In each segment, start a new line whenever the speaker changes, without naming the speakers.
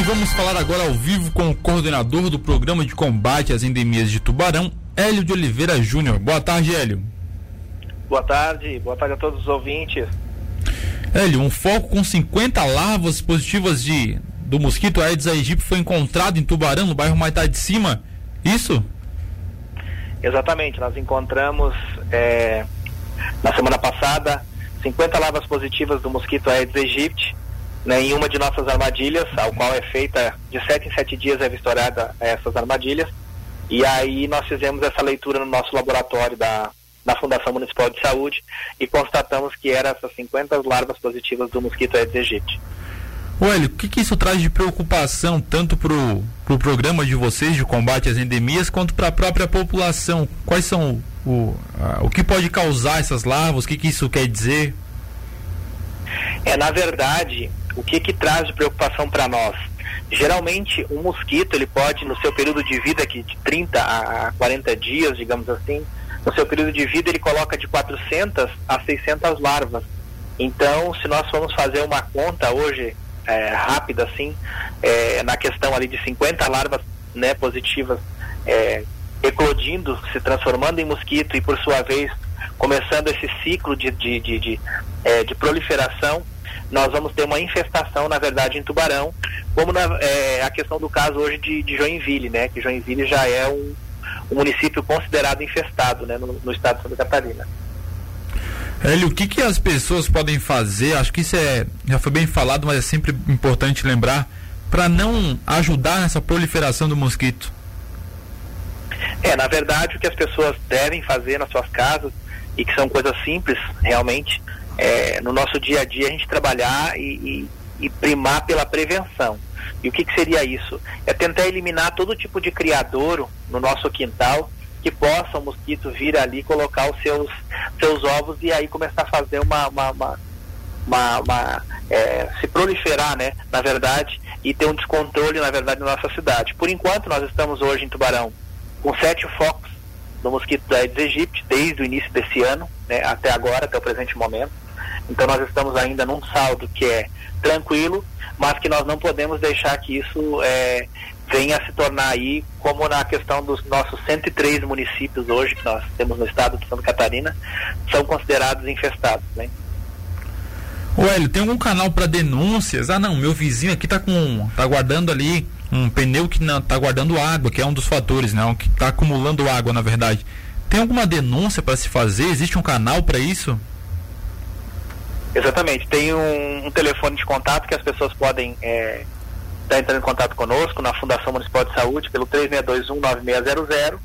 E vamos falar agora ao vivo com o coordenador do programa de combate às endemias de Tubarão, Hélio de Oliveira Júnior. Boa tarde, Hélio.
Boa tarde, boa tarde a todos os ouvintes.
Hélio, um foco com 50 larvas positivas de do mosquito Aedes aegypti foi encontrado em Tubarão, no bairro Maitá de Cima. Isso?
Exatamente, nós encontramos é, na semana passada 50 larvas positivas do mosquito Aedes aegypti né, em uma de nossas armadilhas, ao qual é feita de sete em sete dias é vistoriada essas armadilhas. E aí nós fizemos essa leitura no nosso laboratório da, da Fundação Municipal de Saúde e constatamos que eram essas 50 larvas positivas do mosquito Aedes aegypti.
Olha, o que, que, isso traz de preocupação tanto para o pro programa de vocês de combate às endemias quanto para a própria população? Quais são o, a, o que pode causar essas larvas? O que, que isso quer dizer?
É, na verdade, o que, que traz de preocupação para nós? Geralmente, um mosquito, ele pode, no seu período de vida, aqui de 30 a 40 dias, digamos assim, no seu período de vida, ele coloca de 400 a 600 larvas. Então, se nós formos fazer uma conta hoje, é, rápida, assim, é, na questão ali de 50 larvas né, positivas é, eclodindo, se transformando em mosquito e, por sua vez, começando esse ciclo de, de, de, de, é, de proliferação, nós vamos ter uma infestação, na verdade, em Tubarão, como na, é, a questão do caso hoje de, de Joinville, né? Que Joinville já é um, um município considerado infestado, né? No, no, estado de Santa Catarina.
Hélio, o que, que as pessoas podem fazer? Acho que isso é, já foi bem falado, mas é sempre importante lembrar, para não ajudar nessa proliferação do mosquito.
É, na verdade, o que as pessoas devem fazer nas suas casas, e que são coisas simples, realmente, é, no nosso dia a dia a gente trabalhar e, e, e primar pela prevenção. E o que, que, seria isso? É tentar eliminar todo tipo de criadouro no nosso quintal que possa o mosquito vir ali colocar os seus, seus ovos e aí começar a fazer uma, uma, uma, uma, uma é, se proliferar, né, na verdade, e ter um descontrole, na verdade, na nossa cidade. Por enquanto, nós estamos hoje em Tubarão com sete focos do mosquito da Aedes aegypti desde o início desse ano, né, até agora, até o presente momento. Então nós estamos ainda num saldo que é tranquilo, mas que nós não podemos deixar que isso é, venha a se tornar aí, como na questão dos nossos 103 municípios hoje que nós temos no estado de Santa Catarina, são considerados infestados. Né?
Ô Hélio, tem algum canal para denúncias? Ah não, meu vizinho aqui tá com. tá guardando ali um pneu que não tá guardando água, que é um dos fatores, né? Que está acumulando água, na verdade. Tem alguma denúncia para se fazer? Existe um canal para isso?
Exatamente. Tem um, um, telefone de contato que as pessoas podem é, estar entrando em contato conosco na Fundação Municipal de Saúde pelo 3621-9600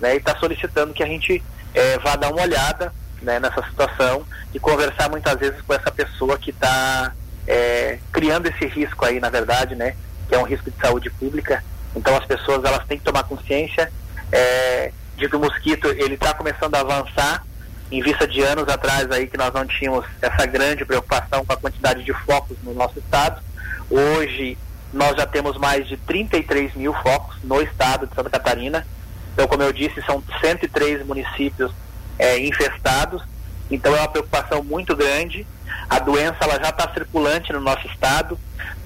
né, e está solicitando que a gente é, vá dar uma olhada né, nessa situação e conversar muitas vezes com essa pessoa que está é, criando esse risco aí, na verdade, né, que é um risco de saúde pública. Então as pessoas elas têm que tomar consciência é, de que o mosquito ele está começando a avançar em vista de anos atrás aí que nós não tínhamos essa grande preocupação com a quantidade de focos no nosso estado. Hoje nós já temos mais de 33 mil focos no estado de Santa Catarina. Então, como eu disse, são 103 municípios é, infestados. Então é uma preocupação muito grande. A doença ela já está circulante no nosso estado.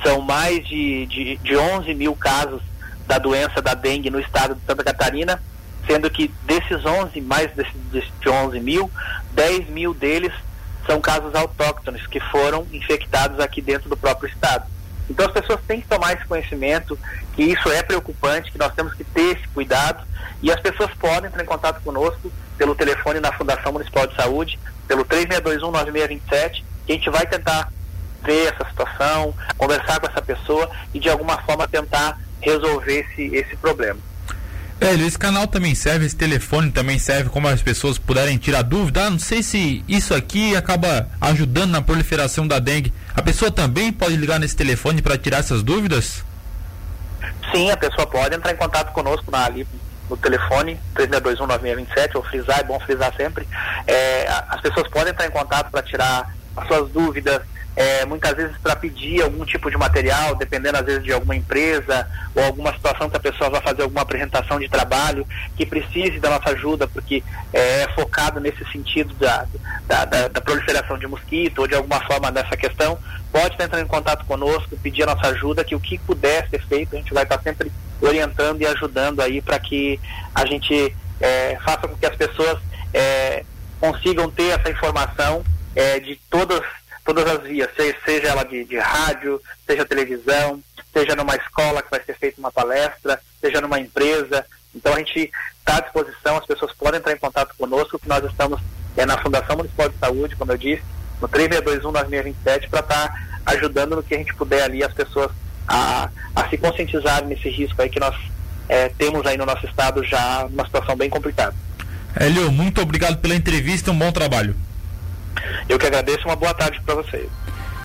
São mais de, de, de 11 mil casos da doença da dengue no estado de Santa Catarina sendo que desses 11, mais desses, desses 11 mil, 10 mil deles são casos autóctones que foram infectados aqui dentro do próprio estado. Então as pessoas têm que tomar esse conhecimento, que isso é preocupante, que nós temos que ter esse cuidado e as pessoas podem entrar em contato conosco pelo telefone na Fundação Municipal de Saúde, pelo 3621-9627, que a gente vai tentar ver essa situação, conversar com essa pessoa e de alguma forma tentar resolver esse, esse problema.
Velho, esse canal também serve, esse telefone também serve como as pessoas puderem tirar dúvida. Ah, não sei se isso aqui acaba ajudando na proliferação da dengue. A pessoa também pode ligar nesse telefone para tirar essas dúvidas?
Sim, a pessoa pode entrar em contato conosco na, ali no telefone 36219627, ou frisar, é bom frisar sempre. É, as pessoas podem entrar em contato para tirar as suas dúvidas, é, muitas vezes para pedir algum tipo de material, dependendo às vezes de alguma empresa ou alguma situação que a pessoa vai fazer alguma apresentação de trabalho que precise da nossa ajuda, porque é, é focado nesse sentido da, da, da, da, proliferação de mosquito ou de alguma forma dessa questão, pode entrando em contato conosco, pedir a nossa ajuda, que o que puder ser feito, a gente vai estar sempre orientando e ajudando aí para que a gente é, faça com que as pessoas é, consigam ter essa informação é, de todas todas as vias, seja ela de, de rádio, seja televisão, seja numa escola que vai ser feita uma palestra, seja numa empresa. Então a gente está à disposição, as pessoas podem entrar em contato conosco, que nós estamos é, na Fundação Municipal de Saúde, como eu disse, no 3621-9627, para estar tá ajudando no que a gente puder ali as pessoas a, a se conscientizarem nesse risco aí que nós é, temos aí no nosso estado já uma situação bem complicada.
Hélio, muito obrigado pela entrevista um bom trabalho.
Eu que agradeço, uma boa tarde para vocês.